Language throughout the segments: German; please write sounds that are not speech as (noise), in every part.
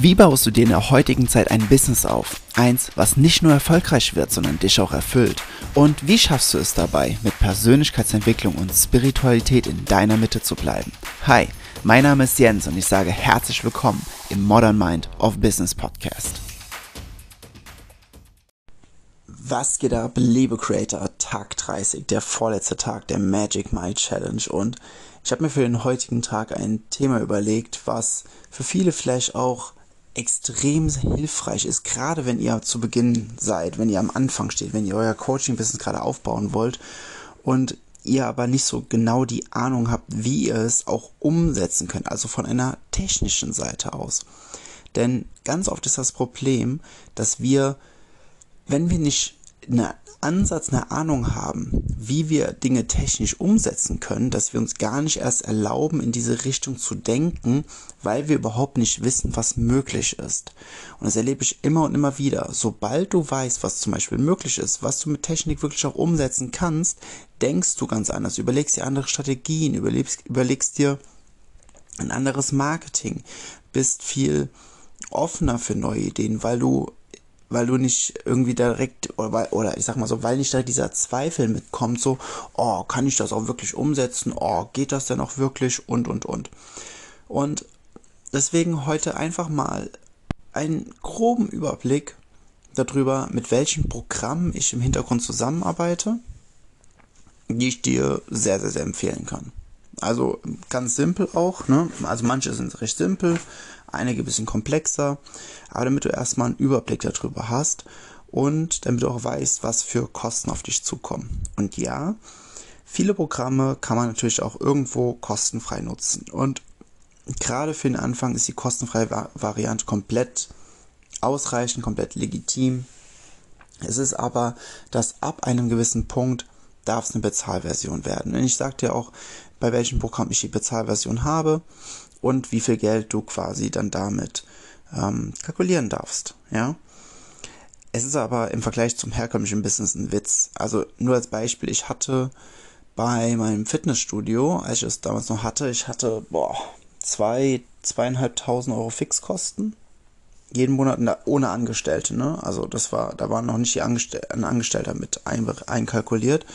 Wie baust du dir in der heutigen Zeit ein Business auf? Eins, was nicht nur erfolgreich wird, sondern dich auch erfüllt. Und wie schaffst du es dabei, mit Persönlichkeitsentwicklung und Spiritualität in deiner Mitte zu bleiben? Hi, mein Name ist Jens und ich sage herzlich willkommen im Modern Mind of Business Podcast. Was geht ab, liebe Creator? Tag 30, der vorletzte Tag der Magic Mind Challenge und ich habe mir für den heutigen Tag ein Thema überlegt, was für viele vielleicht auch extrem hilfreich ist, gerade wenn ihr zu Beginn seid, wenn ihr am Anfang steht, wenn ihr euer Coaching-Business gerade aufbauen wollt und ihr aber nicht so genau die Ahnung habt, wie ihr es auch umsetzen könnt, also von einer technischen Seite aus. Denn ganz oft ist das Problem, dass wir, wenn wir nicht eine Ansatz, eine Ahnung haben, wie wir Dinge technisch umsetzen können, dass wir uns gar nicht erst erlauben, in diese Richtung zu denken, weil wir überhaupt nicht wissen, was möglich ist. Und das erlebe ich immer und immer wieder. Sobald du weißt, was zum Beispiel möglich ist, was du mit Technik wirklich auch umsetzen kannst, denkst du ganz anders, überlegst dir andere Strategien, überlegst, überlegst dir ein anderes Marketing, bist viel offener für neue Ideen, weil du weil du nicht irgendwie direkt, oder, oder ich sag mal so, weil nicht da dieser Zweifel mitkommt, so, oh, kann ich das auch wirklich umsetzen? Oh, geht das denn auch wirklich? Und, und, und. Und deswegen heute einfach mal einen groben Überblick darüber, mit welchen Programmen ich im Hintergrund zusammenarbeite, die ich dir sehr, sehr, sehr empfehlen kann. Also ganz simpel auch, ne? Also manche sind recht simpel, einige ein bisschen komplexer, aber damit du erstmal einen Überblick darüber hast und damit du auch weißt, was für Kosten auf dich zukommen. Und ja, viele Programme kann man natürlich auch irgendwo kostenfrei nutzen. Und gerade für den Anfang ist die kostenfreie Variante komplett ausreichend, komplett legitim. Es ist aber, dass ab einem gewissen Punkt darf es eine Bezahlversion werden. Und ich sage dir auch, bei welchem Programm ich die Bezahlversion habe und wie viel Geld du quasi dann damit ähm, kalkulieren darfst. Ja. Es ist aber im Vergleich zum herkömmlichen Business ein Witz. Also nur als Beispiel, ich hatte bei meinem Fitnessstudio, als ich es damals noch hatte, ich hatte boah, zwei, zweieinhalbtausend Euro Fixkosten jeden Monat ohne Angestellte, ne? Also das war, da war noch nicht die Angestell ein Angestellter mit ein, einkalkuliert,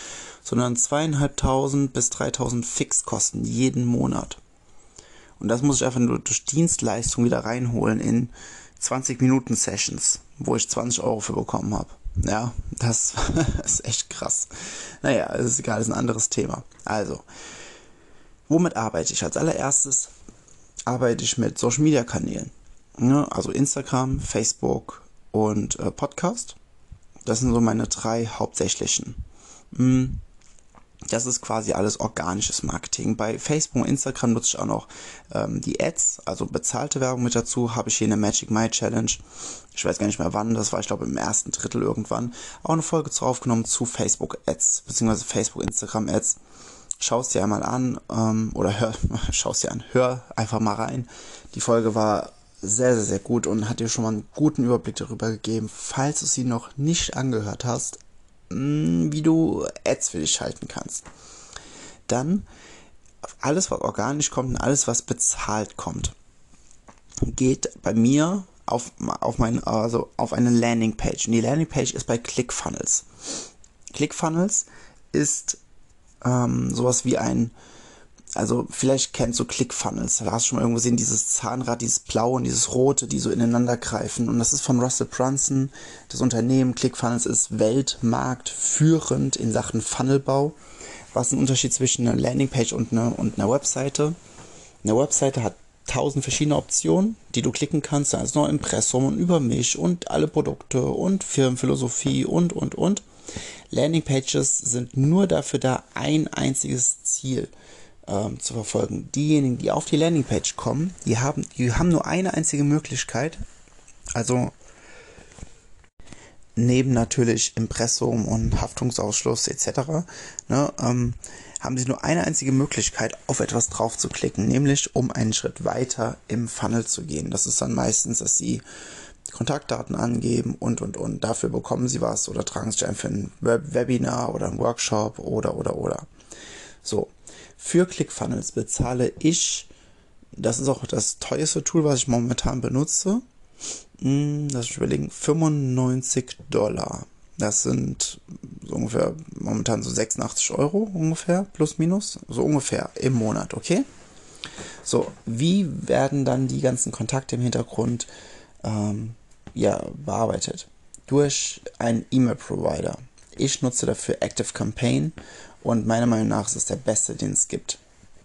sondern zweieinhalbtausend bis dreitausend Fixkosten jeden Monat. Und das muss ich einfach nur durch Dienstleistung wieder reinholen in 20 Minuten Sessions, wo ich 20 Euro für bekommen habe. Ja, das (laughs) ist echt krass. Naja, ist egal, ist ein anderes Thema. Also, womit arbeite ich? Als allererstes arbeite ich mit Social Media Kanälen. Ne? Also Instagram, Facebook und äh, Podcast. Das sind so meine drei hauptsächlichen. Hm. Das ist quasi alles organisches Marketing. Bei Facebook und Instagram nutze ich auch noch ähm, die Ads, also bezahlte Werbung mit dazu. Habe ich hier in der Magic My Challenge, ich weiß gar nicht mehr wann, das war ich glaube im ersten Drittel irgendwann, auch eine Folge zu aufgenommen zu Facebook Ads, beziehungsweise Facebook Instagram Ads. Schau es dir einmal an ähm, oder hör, (laughs) schau es dir an, hör einfach mal rein. Die Folge war sehr, sehr, sehr gut und hat dir schon mal einen guten Überblick darüber gegeben, falls du sie noch nicht angehört hast, wie du Ads für dich schalten kannst. Dann alles, was organisch kommt und alles, was bezahlt kommt, geht bei mir auf, auf, mein, also auf eine Landingpage. Und die Landingpage ist bei ClickFunnels. ClickFunnels ist ähm, sowas wie ein also vielleicht kennst du ClickFunnels. Da hast du schon mal irgendwo gesehen, dieses Zahnrad, dieses blaue und dieses rote, die so ineinander greifen. Und das ist von Russell Brunson. Das Unternehmen ClickFunnels ist weltmarktführend in Sachen Funnelbau. Was ist ein Unterschied zwischen einer Landingpage und einer, und einer Webseite? Eine Webseite hat tausend verschiedene Optionen, die du klicken kannst. Da ist noch Impressum und über mich und alle Produkte und Firmenphilosophie und, und, und. Landingpages sind nur dafür da, ein einziges Ziel ähm, zu verfolgen. Diejenigen, die auf die Landingpage kommen, die haben, die haben nur eine einzige Möglichkeit. Also neben natürlich Impressum und Haftungsausschluss etc. Ne, ähm, haben sie nur eine einzige Möglichkeit, auf etwas drauf zu klicken, nämlich um einen Schritt weiter im Funnel zu gehen. Das ist dann meistens, dass sie Kontaktdaten angeben und und und. Dafür bekommen sie was oder tragen sich ein für ein Webinar oder ein Workshop oder oder oder. So, für ClickFunnels bezahle ich, das ist auch das teuerste Tool, was ich momentan benutze, hm, lass überlegen, 95 Dollar. Das sind so ungefähr momentan so 86 Euro ungefähr, plus minus, so ungefähr im Monat, okay? So, wie werden dann die ganzen Kontakte im Hintergrund ähm, ja, bearbeitet? Durch einen E-Mail-Provider. Ich nutze dafür Active Campaign und meiner Meinung nach ist es der beste, den es gibt.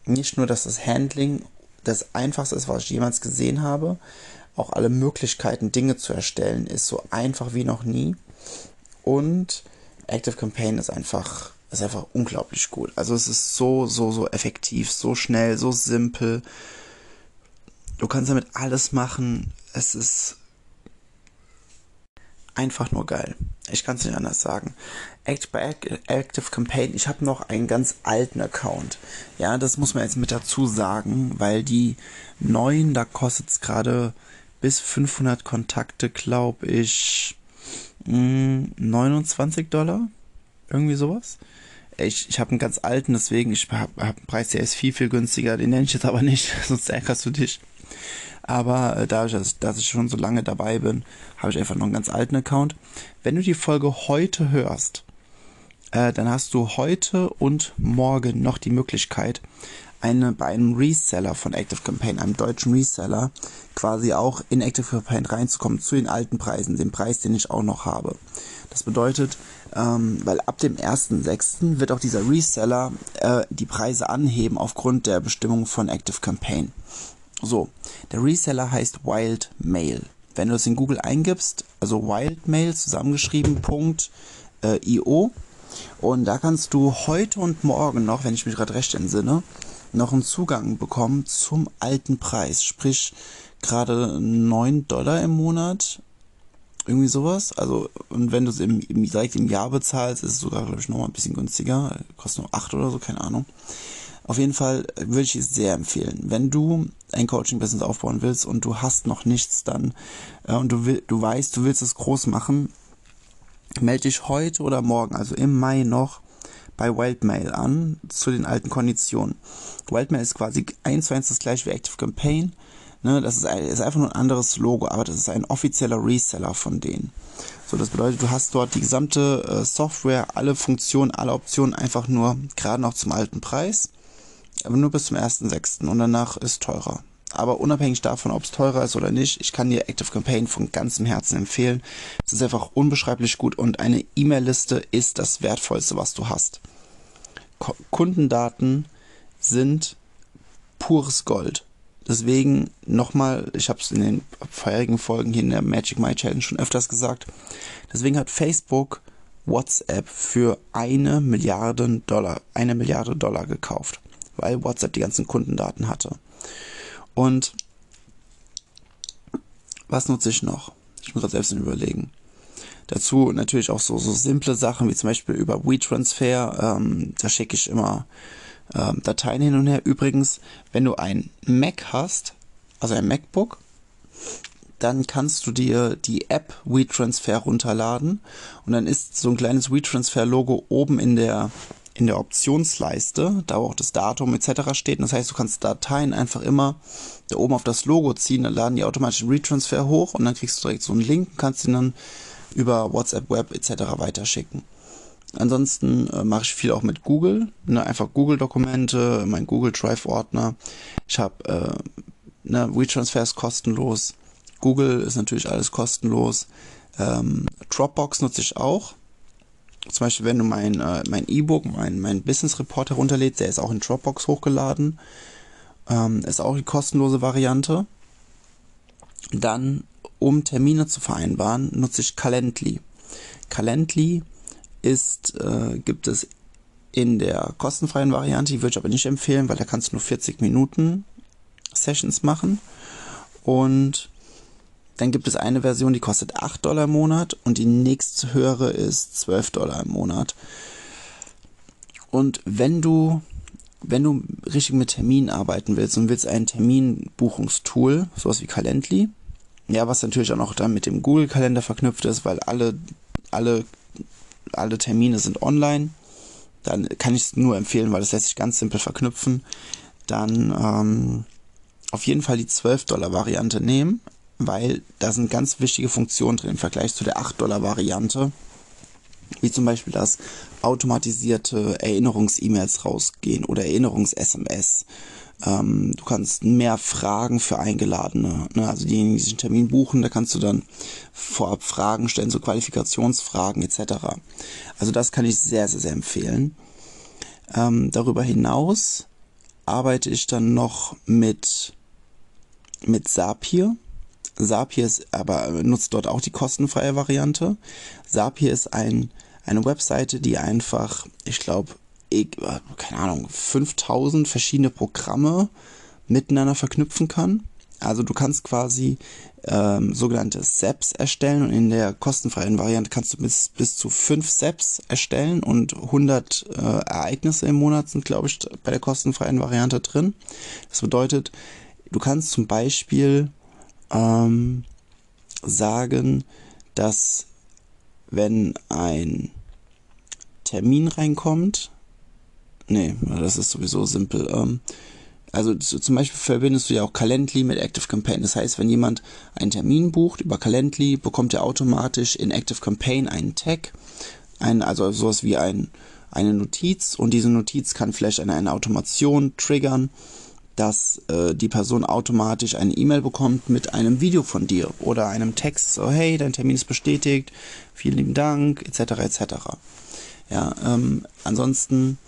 Nicht nur, dass das Handling das einfachste ist, was ich jemals gesehen habe, auch alle Möglichkeiten, Dinge zu erstellen, ist so einfach wie noch nie. Und Active Campaign ist einfach, ist einfach unglaublich gut. Also es ist so, so, so effektiv, so schnell, so simpel. Du kannst damit alles machen. Es ist einfach nur geil. Ich kann es nicht anders sagen. Act bei Active Campaign, ich habe noch einen ganz alten Account. Ja, das muss man jetzt mit dazu sagen, weil die neuen, da kostet es gerade bis 500 Kontakte, glaube ich, 29 hm, Dollar. Irgendwie sowas. Ich, ich habe einen ganz alten, deswegen, ich habe hab einen Preis, der ist viel, viel günstiger. Den nenne ich jetzt aber nicht, (laughs) sonst ärgerst du dich. Aber äh, dadurch, dass, dass ich schon so lange dabei bin, habe ich einfach noch einen ganz alten Account. Wenn du die Folge heute hörst, äh, dann hast du heute und morgen noch die Möglichkeit, eine, bei einem Reseller von Active Campaign, einem deutschen Reseller, quasi auch in Active Campaign reinzukommen zu den alten Preisen, dem Preis, den ich auch noch habe. Das bedeutet, ähm, weil ab dem 1.6. wird auch dieser Reseller äh, die Preise anheben aufgrund der Bestimmung von Active Campaign. So, der Reseller heißt Wild Mail. Wenn du es in Google eingibst, also Wildmail zusammengeschrieben, Punkt, äh, und da kannst du heute und morgen noch, wenn ich mich gerade recht entsinne, noch einen Zugang bekommen zum alten Preis. Sprich, gerade 9 Dollar im Monat. Irgendwie sowas. Also, und wenn du es im, im, direkt im Jahr bezahlst, ist es sogar, glaube ich, nochmal ein bisschen günstiger. Kostet nur 8 oder so, keine Ahnung. Auf jeden Fall würde ich es sehr empfehlen. Wenn du ein Coaching-Business aufbauen willst und du hast noch nichts dann äh, und du, will, du weißt, du willst es groß machen, melde dich heute oder morgen, also im Mai noch, bei Wildmail an zu den alten Konditionen. Wildmail ist quasi eins zu eins das gleiche wie Active Campaign. Ne, das ist, ein, ist einfach nur ein anderes Logo, aber das ist ein offizieller Reseller von denen. So, das bedeutet, du hast dort die gesamte äh, Software, alle Funktionen, alle Optionen einfach nur gerade noch zum alten Preis aber nur bis zum 1.6. und danach ist teurer. Aber unabhängig davon, ob es teurer ist oder nicht, ich kann dir Active Campaign von ganzem Herzen empfehlen. Es ist einfach unbeschreiblich gut und eine E-Mail-Liste ist das Wertvollste, was du hast. Ko Kundendaten sind pures Gold. Deswegen nochmal, ich habe es in den vorherigen Folgen hier in der Magic My Challenge schon öfters gesagt. Deswegen hat Facebook WhatsApp für eine Milliarde Dollar, eine Milliarde Dollar gekauft weil WhatsApp die ganzen Kundendaten hatte. Und was nutze ich noch? Ich muss gerade selbst überlegen. Dazu natürlich auch so, so simple Sachen wie zum Beispiel über WeTransfer. Ähm, da schicke ich immer ähm, Dateien hin und her. Übrigens, wenn du ein Mac hast, also ein MacBook, dann kannst du dir die App WeTransfer runterladen und dann ist so ein kleines WeTransfer-Logo oben in der in der Optionsleiste, da auch das Datum etc. steht. das heißt, du kannst Dateien einfach immer da oben auf das Logo ziehen, dann laden die automatisch einen Retransfer hoch und dann kriegst du direkt so einen Link kannst ihn dann über WhatsApp Web etc. weiterschicken. Ansonsten äh, mache ich viel auch mit Google, ne, einfach Google-Dokumente, mein Google Drive-Ordner. Ich habe äh, ne, WeTransfer ist kostenlos. Google ist natürlich alles kostenlos. Ähm, Dropbox nutze ich auch zum Beispiel, wenn du mein äh, mein E-Book, mein, mein Business Report herunterlädst, der ist auch in Dropbox hochgeladen. Ähm, ist auch die kostenlose Variante. Dann, um Termine zu vereinbaren, nutze ich Calendly. Calendly ist, äh, gibt es in der kostenfreien Variante, die würde ich aber nicht empfehlen, weil da kannst du nur 40 Minuten Sessions machen. Und dann gibt es eine Version, die kostet 8 Dollar im Monat und die nächste höhere ist 12 Dollar im Monat. Und wenn du, wenn du richtig mit Terminen arbeiten willst und willst ein Terminbuchungstool, sowas wie Calendly, ja, was natürlich auch noch dann mit dem Google-Kalender verknüpft ist, weil alle, alle, alle Termine sind online, dann kann ich es nur empfehlen, weil das lässt sich ganz simpel verknüpfen. Dann ähm, auf jeden Fall die 12 Dollar Variante nehmen weil da sind ganz wichtige Funktionen drin im Vergleich zu der 8-Dollar-Variante. Wie zum Beispiel, dass automatisierte Erinnerungs-E-Mails rausgehen oder Erinnerungs-SMS. Ähm, du kannst mehr Fragen für Eingeladene. Ne? Also diejenigen, die diesen Termin buchen, da kannst du dann vorab Fragen stellen, so Qualifikationsfragen etc. Also das kann ich sehr, sehr, sehr empfehlen. Ähm, darüber hinaus arbeite ich dann noch mit, mit Zapier. Zapier ist aber nutzt dort auch die kostenfreie Variante. Zapier ist ein, eine Webseite, die einfach, ich glaube, keine Ahnung, 5000 verschiedene Programme miteinander verknüpfen kann. Also du kannst quasi ähm, sogenannte SEPs erstellen und in der kostenfreien Variante kannst du bis, bis zu fünf SEPs erstellen und 100 äh, Ereignisse im Monat sind, glaube ich, bei der kostenfreien Variante drin. Das bedeutet, du kannst zum Beispiel ähm, sagen, dass wenn ein Termin reinkommt, nee, das ist sowieso simpel, ähm, also zum Beispiel verbindest du ja auch Calendly mit Active Campaign. Das heißt, wenn jemand einen Termin bucht über Calendly, bekommt er automatisch in Active Campaign einen Tag, ein, also sowas wie ein, eine Notiz und diese Notiz kann vielleicht eine, eine Automation triggern, dass äh, die Person automatisch eine E-Mail bekommt mit einem Video von dir oder einem Text, so hey, dein Termin ist bestätigt, vielen lieben Dank, etc. etc. Ja, ähm, ansonsten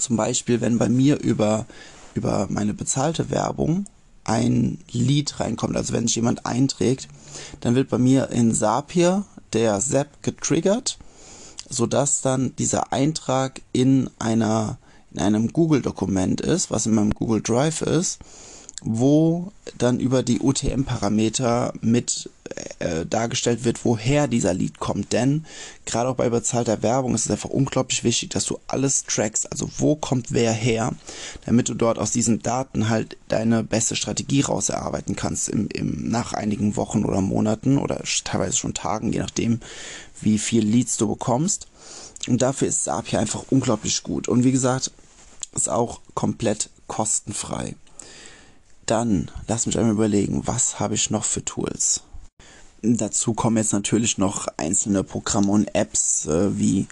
zum Beispiel, wenn bei mir über über meine bezahlte Werbung ein Lied reinkommt, also wenn sich jemand einträgt, dann wird bei mir in Zapier der Zap getriggert, sodass dann dieser Eintrag in einer in einem Google-Dokument ist, was in meinem Google Drive ist, wo dann über die UTM-Parameter mit äh, dargestellt wird, woher dieser Lied kommt. Denn gerade auch bei bezahlter Werbung ist es einfach unglaublich wichtig, dass du alles trackst, also wo kommt wer her, damit du dort aus diesen Daten halt deine beste Strategie raus erarbeiten kannst im, im, nach einigen Wochen oder Monaten oder teilweise schon Tagen, je nachdem, wie viel Leads du bekommst. Und dafür ist Zapier einfach unglaublich gut. Und wie gesagt, ist auch komplett kostenfrei. Dann lass mich einmal überlegen, was habe ich noch für Tools? Dazu kommen jetzt natürlich noch einzelne Programme und Apps äh, wie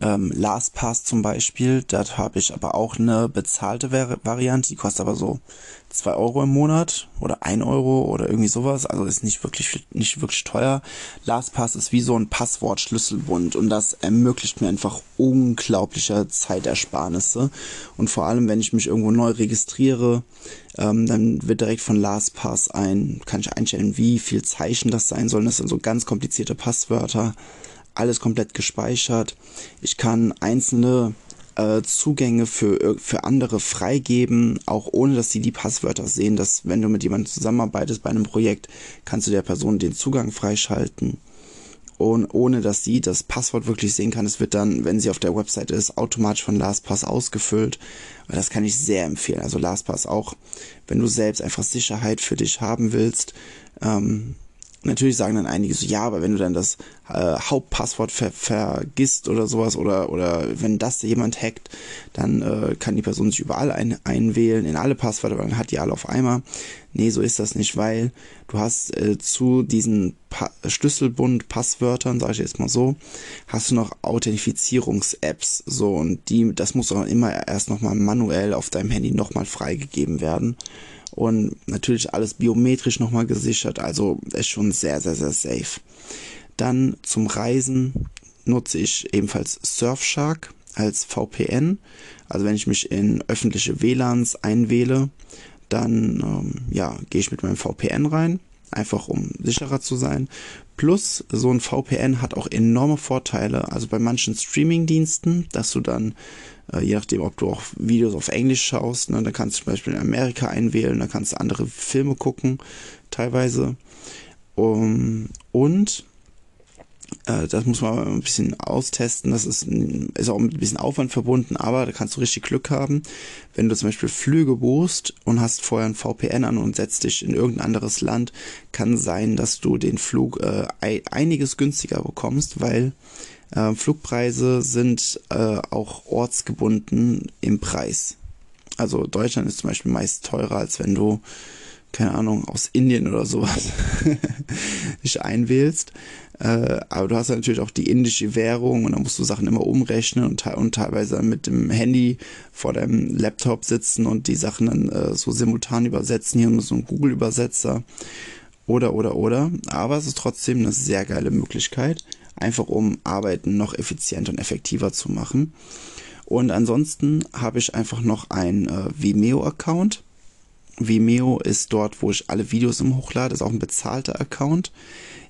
ähm, LastPass zum Beispiel. Dort habe ich aber auch eine bezahlte Vari Variante, die kostet aber so zwei Euro im Monat oder ein Euro oder irgendwie sowas. Also ist nicht wirklich, nicht wirklich teuer. LastPass ist wie so ein Passwortschlüsselbund und das ermöglicht mir einfach unglaubliche Zeitersparnisse. Und vor allem, wenn ich mich irgendwo neu registriere, ähm, dann wird direkt von LastPass ein, kann ich einstellen, wie viel Zeichen das sein sollen. Das sind so ganz komplizierte Passwörter alles komplett gespeichert. Ich kann einzelne äh, Zugänge für, für andere freigeben, auch ohne dass sie die Passwörter sehen, dass wenn du mit jemandem zusammenarbeitest bei einem Projekt, kannst du der Person den Zugang freischalten. Und ohne dass sie das Passwort wirklich sehen kann, es wird dann, wenn sie auf der Website ist, automatisch von LastPass ausgefüllt. Das kann ich sehr empfehlen. Also LastPass auch, wenn du selbst einfach Sicherheit für dich haben willst, ähm, Natürlich sagen dann einige so, ja, aber wenn du dann das äh, Hauptpasswort ver vergisst oder sowas oder oder wenn das jemand hackt, dann äh, kann die Person sich überall ein einwählen in alle Passwörter, weil dann hat die alle auf einmal. Nee, so ist das nicht, weil du hast äh, zu diesen pa Schlüsselbund Passwörtern, sage ich jetzt mal so, hast du noch Authentifizierungs-Apps so und die das muss auch immer erst nochmal manuell auf deinem Handy nochmal freigegeben werden und natürlich alles biometrisch nochmal gesichert, also ist schon sehr, sehr, sehr safe. Dann zum Reisen nutze ich ebenfalls Surfshark als VPN. Also wenn ich mich in öffentliche WLANs einwähle, dann ähm, ja, gehe ich mit meinem VPN rein, einfach um sicherer zu sein. Plus, so ein VPN hat auch enorme Vorteile. Also bei manchen Streaming-Diensten, dass du dann äh, je nachdem, ob du auch Videos auf Englisch schaust. Ne, da kannst du zum Beispiel in Amerika einwählen, da kannst du andere Filme gucken, teilweise. Um, und äh, das muss man ein bisschen austesten. Das ist, ist auch mit ein bisschen Aufwand verbunden, aber da kannst du richtig Glück haben. Wenn du zum Beispiel Flüge buchst und hast vorher ein VPN an und setzt dich in irgendein anderes Land, kann sein, dass du den Flug äh, einiges günstiger bekommst, weil äh, Flugpreise sind äh, auch ortsgebunden im Preis. Also Deutschland ist zum Beispiel meist teurer, als wenn du, keine Ahnung, aus Indien oder sowas (laughs) dich einwählst. Äh, aber du hast ja natürlich auch die indische Währung und dann musst du Sachen immer umrechnen und, und teilweise mit dem Handy vor deinem Laptop sitzen und die Sachen dann äh, so simultan übersetzen. Hier so ein Google-Übersetzer. Oder, oder, oder. Aber es ist trotzdem eine sehr geile Möglichkeit, einfach um Arbeiten noch effizienter und effektiver zu machen. Und ansonsten habe ich einfach noch einen äh, Vimeo-Account. Vimeo ist dort, wo ich alle Videos im hochlade, ist auch ein bezahlter Account.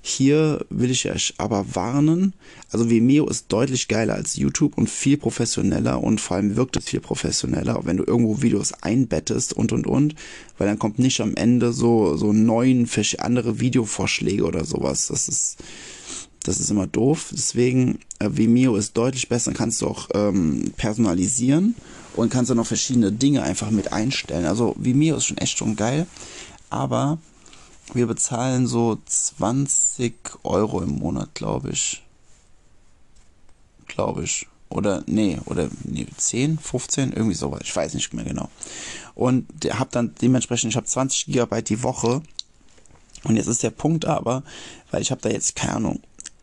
Hier will ich euch aber warnen. Also Vimeo ist deutlich geiler als YouTube und viel professioneller und vor allem wirkt es viel professioneller, wenn du irgendwo Videos einbettest und und und, weil dann kommt nicht am Ende so, so neun andere Videovorschläge oder sowas. Das ist, das ist immer doof. Deswegen, äh, Vimeo ist deutlich besser, kannst du auch ähm, personalisieren und kannst dann noch verschiedene Dinge einfach mit einstellen. Also Vimeo ist schon echt schon geil, aber wir bezahlen so 20 Euro im Monat, glaube ich. Glaube ich. Oder, nee, oder nee, 10, 15, irgendwie sowas. Ich weiß nicht mehr genau. Und habe dann dementsprechend, ich habe 20 Gigabyte die Woche. Und jetzt ist der Punkt aber, weil ich habe da jetzt, keine Ahnung,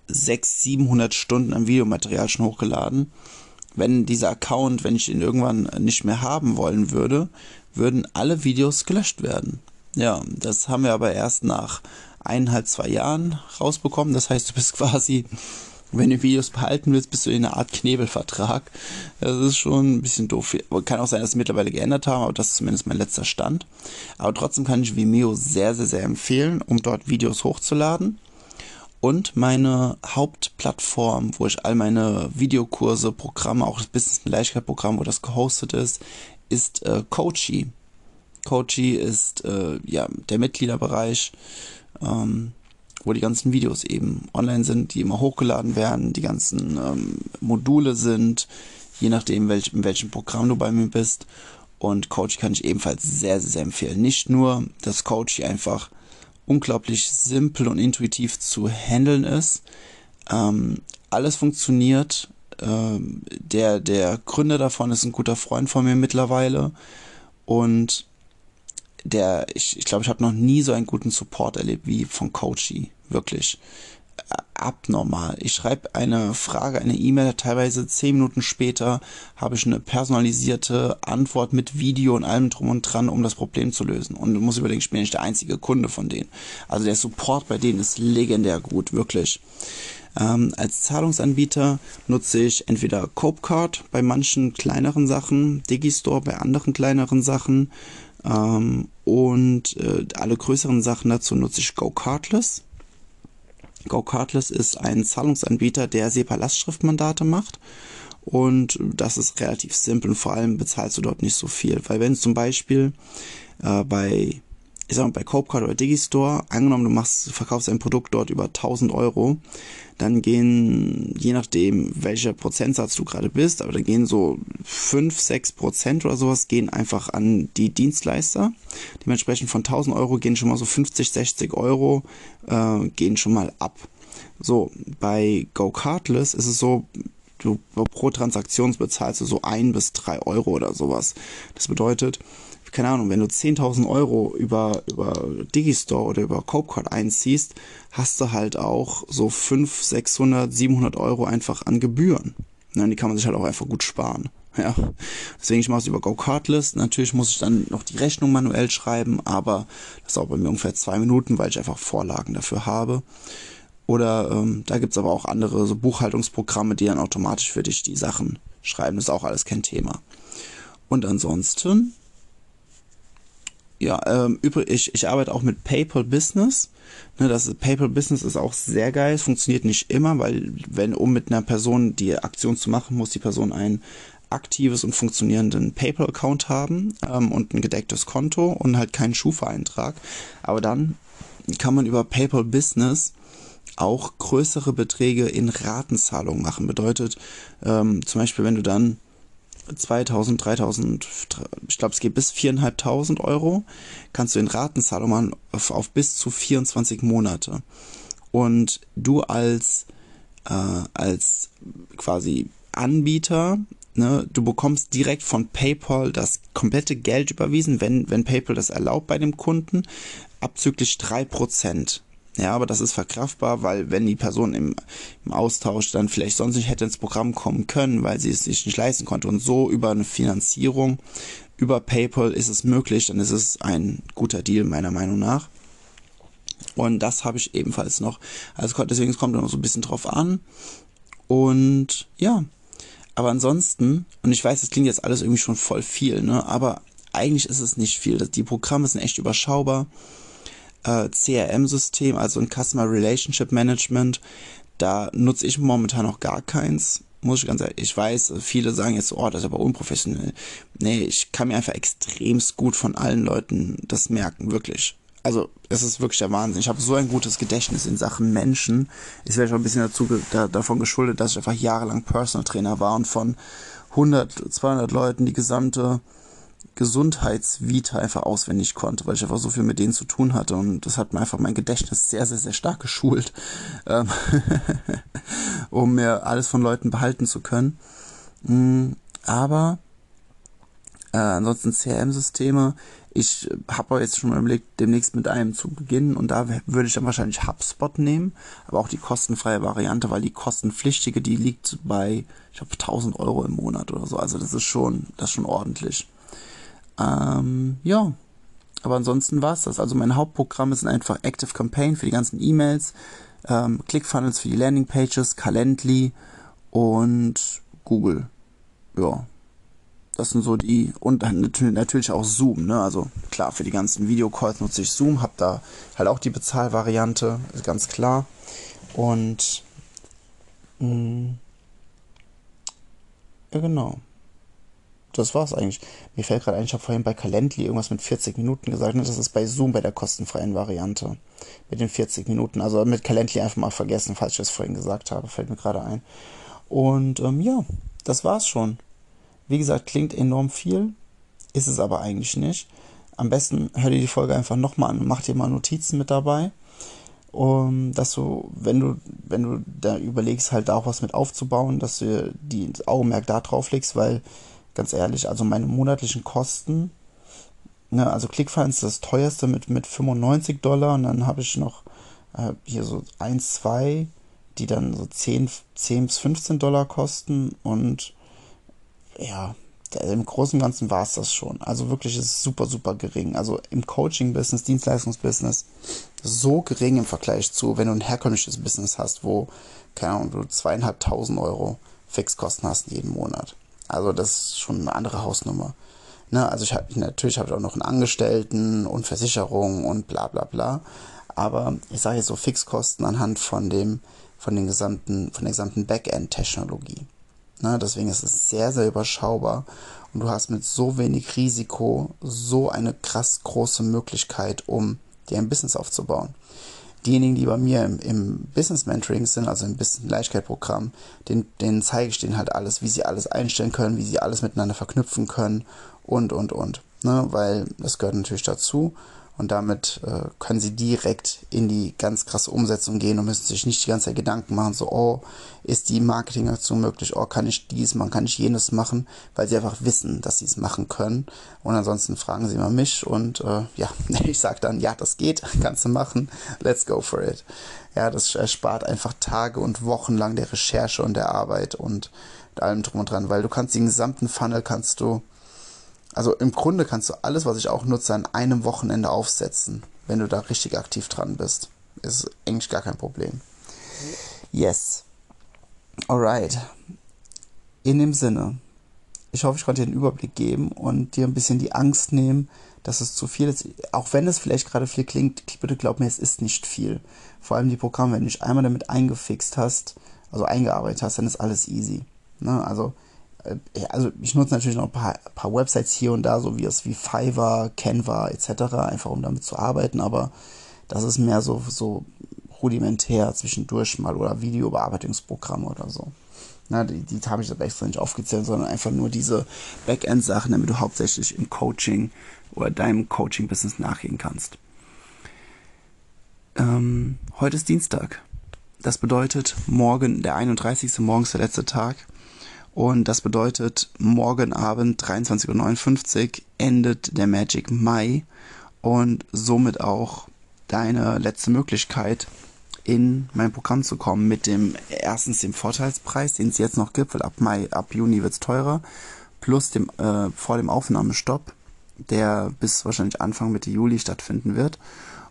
600, 700 Stunden an Videomaterial schon hochgeladen. Wenn dieser Account, wenn ich ihn irgendwann nicht mehr haben wollen würde, würden alle Videos gelöscht werden. Ja, das haben wir aber erst nach eineinhalb, zwei Jahren rausbekommen. Das heißt, du bist (laughs) quasi, wenn du Videos behalten willst, bist du in einer Art Knebelvertrag. Das ist schon ein bisschen doof. Kann auch sein, dass sie mittlerweile geändert haben, aber das ist zumindest mein letzter Stand. Aber trotzdem kann ich Vimeo sehr, sehr, sehr empfehlen, um dort Videos hochzuladen. Und meine Hauptplattform, wo ich all meine Videokurse, Programme, auch das Business Leichtigkeit Programm, wo das gehostet ist, ist äh, Coachy. Coachy ist äh, ja der Mitgliederbereich, ähm, wo die ganzen Videos eben online sind, die immer hochgeladen werden, die ganzen ähm, Module sind, je nachdem, welch, in welchem Programm du bei mir bist. Und Coachy kann ich ebenfalls sehr, sehr, sehr empfehlen. Nicht nur, dass Coachy einfach unglaublich simpel und intuitiv zu handeln ist. Ähm, alles funktioniert. Ähm, der, der Gründer davon ist ein guter Freund von mir mittlerweile. Und der, ich, ich glaube, ich habe noch nie so einen guten Support erlebt wie von Coachy. Wirklich abnormal. Ich schreibe eine Frage, eine E-Mail, teilweise zehn Minuten später habe ich eine personalisierte Antwort mit Video und allem drum und dran, um das Problem zu lösen. Und du musst überlegen, ich bin nicht der einzige Kunde von denen. Also der Support bei denen ist legendär gut, wirklich. Ähm, als Zahlungsanbieter nutze ich entweder Copecard bei manchen kleineren Sachen, Digistore bei anderen kleineren Sachen ähm, und äh, alle größeren Sachen dazu nutze ich GoCardless. GoCardless ist ein Zahlungsanbieter, der SEPA-Lastschriftmandate macht. Und das ist relativ simpel vor allem bezahlst du dort nicht so viel. Weil wenn zum Beispiel äh, bei ich sag mal, bei Copecard oder Digistore, angenommen, du machst, verkaufst ein Produkt dort über 1000 Euro, dann gehen, je nachdem, welcher Prozentsatz du gerade bist, aber dann gehen so 5, 6 Prozent oder sowas, gehen einfach an die Dienstleister. Dementsprechend von 1000 Euro gehen schon mal so 50, 60 Euro, äh, gehen schon mal ab. So, bei GoCardless ist es so, du pro Transaktion bezahlst du so ein bis drei Euro oder sowas. Das bedeutet, keine Ahnung, wenn du 10.000 Euro über, über Digistore oder über Copecard einziehst, hast du halt auch so 5, 600, 700 Euro einfach an Gebühren. Ja, die kann man sich halt auch einfach gut sparen. (laughs) Ja, deswegen ich mache es über GoCardless. Natürlich muss ich dann noch die Rechnung manuell schreiben, aber das dauert bei mir ungefähr zwei Minuten, weil ich einfach Vorlagen dafür habe. Oder ähm, da gibt's aber auch andere so Buchhaltungsprogramme, die dann automatisch für dich die Sachen schreiben. Das ist auch alles kein Thema. Und ansonsten ja, ähm, übrig, ich, ich arbeite auch mit PayPal Business. Ne, das PayPal Business ist auch sehr geil. Es funktioniert nicht immer, weil wenn um mit einer Person die Aktion zu machen, muss die Person ein aktives und funktionierenden PayPal-Account haben ähm, und ein gedecktes Konto und halt keinen Schufa-Eintrag. Aber dann kann man über PayPal Business auch größere Beträge in Ratenzahlung machen. Bedeutet ähm, zum Beispiel, wenn du dann 2000, 3000, ich glaube, es geht bis 4.500 Euro, kannst du in Ratenzahlung machen auf, auf, bis zu 24 Monate. Und du als, äh, als quasi Anbieter Ne, du bekommst direkt von PayPal das komplette Geld überwiesen, wenn, wenn PayPal das erlaubt bei dem Kunden, abzüglich 3%. Ja, aber das ist verkraftbar, weil wenn die Person im, im Austausch dann vielleicht sonst nicht hätte ins Programm kommen können, weil sie es sich nicht leisten konnte und so über eine Finanzierung über PayPal ist es möglich, dann ist es ein guter Deal meiner Meinung nach. Und das habe ich ebenfalls noch. Also deswegen es kommt noch so ein bisschen drauf an. Und ja, aber ansonsten, und ich weiß, das klingt jetzt alles irgendwie schon voll viel, ne? Aber eigentlich ist es nicht viel. Die Programme sind echt überschaubar äh, CRM-System, also ein Customer Relationship Management. Da nutze ich momentan noch gar keins. Muss ich ganz ehrlich, ich weiß, viele sagen jetzt, oh, das ist aber unprofessionell. Nee, ich kann mir einfach extremst gut von allen Leuten das merken, wirklich. Also, es ist wirklich der Wahnsinn. Ich habe so ein gutes Gedächtnis in Sachen Menschen. Ist vielleicht auch ein bisschen dazu, da, davon geschuldet, dass ich einfach jahrelang Personal Trainer war und von 100, 200 Leuten die gesamte Gesundheitsvita einfach auswendig konnte, weil ich einfach so viel mit denen zu tun hatte und das hat mir einfach mein Gedächtnis sehr, sehr, sehr stark geschult, ähm (laughs) um mir alles von Leuten behalten zu können. Mm, aber äh, ansonsten CRM-Systeme. Ich habe jetzt schon mal überlegt, demnächst mit einem zu beginnen und da würde ich dann wahrscheinlich HubSpot nehmen, aber auch die kostenfreie Variante, weil die kostenpflichtige, die liegt bei, ich glaube, 1000 Euro im Monat oder so. Also das ist schon, das ist schon ordentlich. Ähm, ja, aber ansonsten war es das. Also mein Hauptprogramm sind einfach Active Campaign für die ganzen E-Mails, ähm, ClickFunnels für die Landingpages, Calendly und Google. Ja, das sind so die und natürlich auch Zoom, ne? Also klar, für die ganzen Videocalls nutze ich Zoom, habe da halt auch die Bezahlvariante, ist ganz klar. Und mh, mm, ja genau das war's eigentlich. Mir fällt gerade ein, ich habe vorhin bei Calendly irgendwas mit 40 Minuten gesagt. Ne? Das ist bei Zoom bei der kostenfreien Variante. Mit den 40 Minuten. Also mit Calendly einfach mal vergessen, falls ich das vorhin gesagt habe. Fällt mir gerade ein. Und ähm, ja, das war's schon. Wie gesagt, klingt enorm viel. Ist es aber eigentlich nicht. Am besten hör dir die Folge einfach nochmal an und mach dir mal Notizen mit dabei. Um, dass du, wenn du, wenn du da überlegst, halt da auch was mit aufzubauen, dass du die Augenmerk da drauf legst, weil ganz ehrlich, also meine monatlichen Kosten, ne, also ClickFunnels ist das teuerste mit, mit 95 Dollar und dann habe ich noch äh, hier so 1, 2, die dann so 10, 10 bis 15 Dollar kosten und ja, im Großen und Ganzen war es das schon. Also wirklich ist es super, super gering. Also im Coaching-Business, Dienstleistungsbusiness, so gering im Vergleich zu, wenn du ein herkömmliches Business hast, wo, keine Ahnung, du zweieinhalbtausend Euro Fixkosten hast jeden Monat. Also das ist schon eine andere Hausnummer. Ne, also ich habe natürlich habe ich auch noch einen Angestellten und Versicherung und bla bla bla. Aber ich sage jetzt so Fixkosten anhand von dem, von den gesamten, von der gesamten Backend-Technologie. Ne, deswegen ist es sehr, sehr überschaubar und du hast mit so wenig Risiko so eine krass große Möglichkeit, um dir ein Business aufzubauen diejenigen, die bei mir im, im Business Mentoring sind, also im Business Leichtgeld-Programm, den, denen zeige ich denen halt alles, wie sie alles einstellen können, wie sie alles miteinander verknüpfen können und, und, und. Ne? Weil das gehört natürlich dazu und damit äh, können sie direkt in die ganz krasse Umsetzung gehen und müssen sich nicht die ganze Zeit Gedanken machen, so, oh, ist die Marketingaktion möglich, oh, kann ich dies machen, kann ich jenes machen, weil sie einfach wissen, dass sie es machen können. Und ansonsten fragen sie immer mich und äh, ja, (laughs) ich sage dann, ja, das geht, (laughs) kannst du machen, let's go for it. Ja, das erspart einfach Tage und Wochen lang der Recherche und der Arbeit und allem drum und dran, weil du kannst den gesamten Funnel kannst du also im Grunde kannst du alles, was ich auch nutze, an einem Wochenende aufsetzen, wenn du da richtig aktiv dran bist. Ist eigentlich gar kein Problem. Yes. Alright. In dem Sinne, ich hoffe, ich konnte dir einen Überblick geben und dir ein bisschen die Angst nehmen, dass es zu viel ist. Auch wenn es vielleicht gerade viel klingt, bitte glaub mir, es ist nicht viel. Vor allem die Programme, wenn du dich einmal damit eingefixt hast, also eingearbeitet hast, dann ist alles easy. Ne? Also also ich nutze natürlich noch ein paar, paar Websites hier und da, so wie es wie Fiverr, Canva etc., einfach um damit zu arbeiten, aber das ist mehr so, so rudimentär zwischendurch mal oder Videobearbeitungsprogramme oder so. Na, die, die habe ich aber extra nicht aufgezählt, sondern einfach nur diese Backend-Sachen, damit du hauptsächlich im Coaching oder deinem Coaching-Business nachgehen kannst. Ähm, heute ist Dienstag. Das bedeutet, morgen, der 31. morgens der letzte Tag. Und das bedeutet, morgen Abend 23.59 Uhr endet der Magic Mai und somit auch deine letzte Möglichkeit, in mein Programm zu kommen mit dem erstens dem Vorteilspreis, den es jetzt noch gibt, weil ab Mai, ab Juni wird es teurer, plus dem äh, vor dem Aufnahmestopp, der bis wahrscheinlich Anfang Mitte Juli stattfinden wird.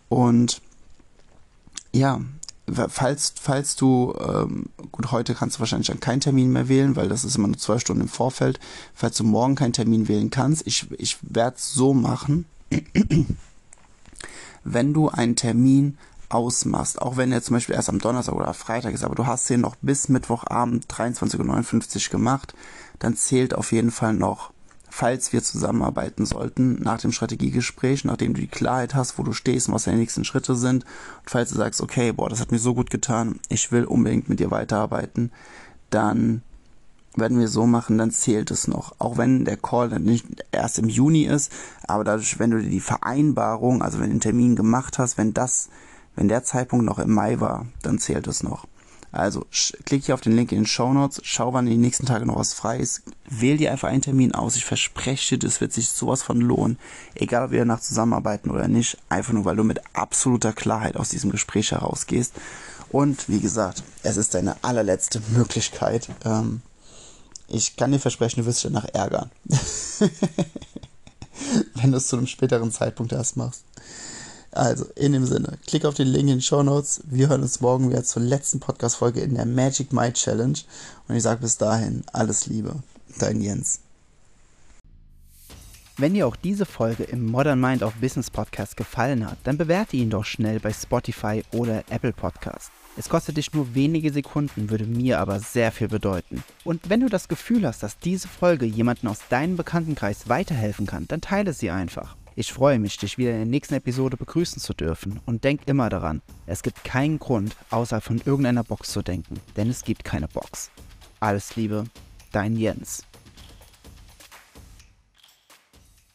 Und ja, falls, falls du, ähm, gut, heute kannst du wahrscheinlich dann keinen Termin mehr wählen, weil das ist immer nur zwei Stunden im Vorfeld. Falls du morgen keinen Termin wählen kannst, ich, ich werde es so machen, (clears throat) wenn du einen Termin ausmachst, auch wenn er zum Beispiel erst am Donnerstag oder Freitag ist, aber du hast den noch bis Mittwochabend 23.59 Uhr gemacht, dann zählt auf jeden Fall noch falls wir zusammenarbeiten sollten, nach dem Strategiegespräch, nachdem du die Klarheit hast, wo du stehst und was deine nächsten Schritte sind, und falls du sagst, okay, boah, das hat mir so gut getan, ich will unbedingt mit dir weiterarbeiten, dann werden wir so machen, dann zählt es noch. Auch wenn der Call dann nicht erst im Juni ist, aber dadurch, wenn du die Vereinbarung, also wenn du den Termin gemacht hast, wenn das, wenn der Zeitpunkt noch im Mai war, dann zählt es noch. Also klick hier auf den Link in den Show Notes, schau, wann in den nächsten Tagen noch was frei ist. Wähl dir einfach einen Termin aus. Ich verspreche dir, das wird sich sowas von lohnen. Egal, ob wir danach zusammenarbeiten oder nicht. Einfach nur, weil du mit absoluter Klarheit aus diesem Gespräch herausgehst. Und wie gesagt, es ist deine allerletzte Möglichkeit. Ähm, ich kann dir versprechen, du wirst dich danach ärgern. (laughs) Wenn du es zu einem späteren Zeitpunkt erst machst. Also, in dem Sinne, klick auf den Link in den Show Notes. Wir hören uns morgen wieder zur letzten Podcast-Folge in der Magic My Challenge. Und ich sage bis dahin, alles Liebe. Dein Jens. Wenn dir auch diese Folge im Modern Mind of Business Podcast gefallen hat, dann bewerte ihn doch schnell bei Spotify oder Apple Podcast. Es kostet dich nur wenige Sekunden, würde mir aber sehr viel bedeuten. Und wenn du das Gefühl hast, dass diese Folge jemanden aus deinem Bekanntenkreis weiterhelfen kann, dann teile sie einfach. Ich freue mich, dich wieder in der nächsten Episode begrüßen zu dürfen und denk immer daran, es gibt keinen Grund, außer von irgendeiner Box zu denken, denn es gibt keine Box. Alles Liebe, dein Jens.